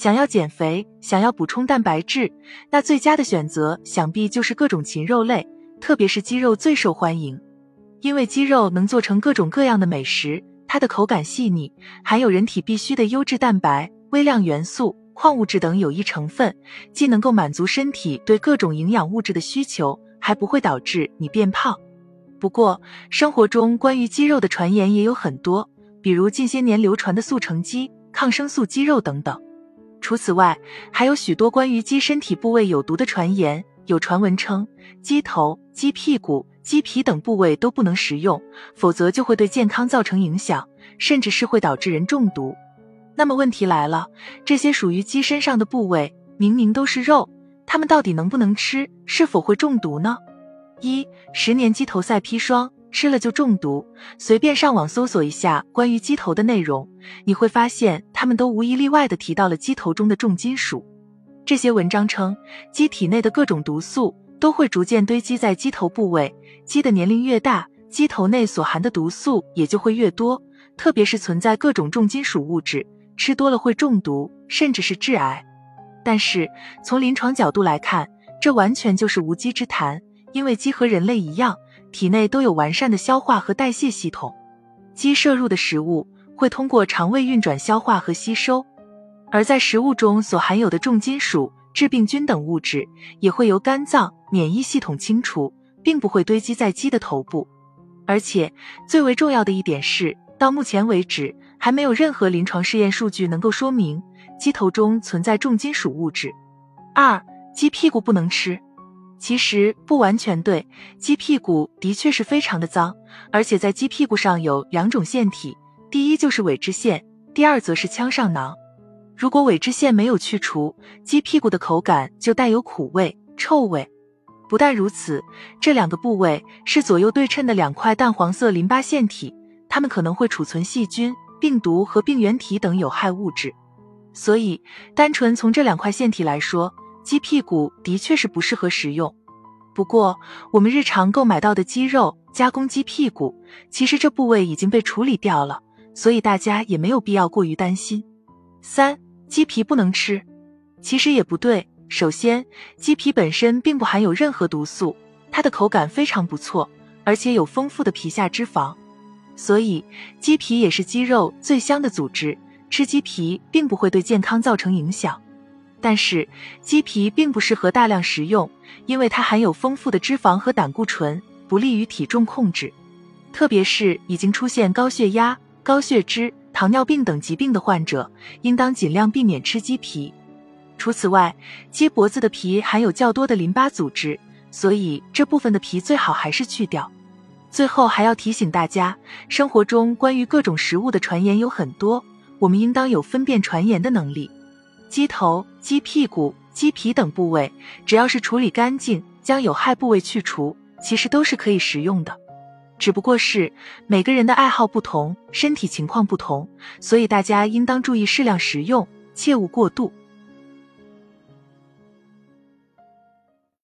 想要减肥，想要补充蛋白质，那最佳的选择想必就是各种禽肉类，特别是鸡肉最受欢迎，因为鸡肉能做成各种各样的美食，它的口感细腻，含有人体必需的优质蛋白、微量元素、矿物质等有益成分，既能够满足身体对各种营养物质的需求，还不会导致你变胖。不过，生活中关于鸡肉的传言也有很多，比如近些年流传的速成鸡、抗生素鸡肉等等。除此外，还有许多关于鸡身体部位有毒的传言。有传闻称，鸡头、鸡屁股、鸡皮等部位都不能食用，否则就会对健康造成影响，甚至是会导致人中毒。那么问题来了，这些属于鸡身上的部位明明都是肉，它们到底能不能吃？是否会中毒呢？一十年鸡头赛砒霜。吃了就中毒，随便上网搜索一下关于鸡头的内容，你会发现他们都无一例外的提到了鸡头中的重金属。这些文章称，鸡体内的各种毒素都会逐渐堆积在鸡头部位，鸡的年龄越大，鸡头内所含的毒素也就会越多，特别是存在各种重金属物质，吃多了会中毒，甚至是致癌。但是从临床角度来看，这完全就是无稽之谈，因为鸡和人类一样。体内都有完善的消化和代谢系统，鸡摄入的食物会通过肠胃运转消化和吸收，而在食物中所含有的重金属、致病菌等物质也会由肝脏、免疫系统清除，并不会堆积在鸡的头部。而且最为重要的一点是，到目前为止还没有任何临床试验数据能够说明鸡头中存在重金属物质。二、鸡屁股不能吃。其实不完全对，鸡屁股的确是非常的脏，而且在鸡屁股上有两种腺体，第一就是尾脂腺，第二则是腔上囊。如果尾脂腺没有去除，鸡屁股的口感就带有苦味、臭味。不但如此，这两个部位是左右对称的两块淡黄色淋巴腺体，它们可能会储存细菌、病毒和病原体等有害物质，所以单纯从这两块腺体来说。鸡屁股的确是不适合食用，不过我们日常购买到的鸡肉加工鸡屁股，其实这部位已经被处理掉了，所以大家也没有必要过于担心。三、鸡皮不能吃，其实也不对。首先，鸡皮本身并不含有任何毒素，它的口感非常不错，而且有丰富的皮下脂肪，所以鸡皮也是鸡肉最香的组织，吃鸡皮并不会对健康造成影响。但是鸡皮并不适合大量食用，因为它含有丰富的脂肪和胆固醇，不利于体重控制。特别是已经出现高血压、高血脂、糖尿病等疾病的患者，应当尽量避免吃鸡皮。除此外，鸡脖子的皮含有较多的淋巴组织，所以这部分的皮最好还是去掉。最后还要提醒大家，生活中关于各种食物的传言有很多，我们应当有分辨传言的能力。鸡头、鸡屁股、鸡皮等部位，只要是处理干净，将有害部位去除，其实都是可以食用的。只不过是每个人的爱好不同，身体情况不同，所以大家应当注意适量食用，切勿过度。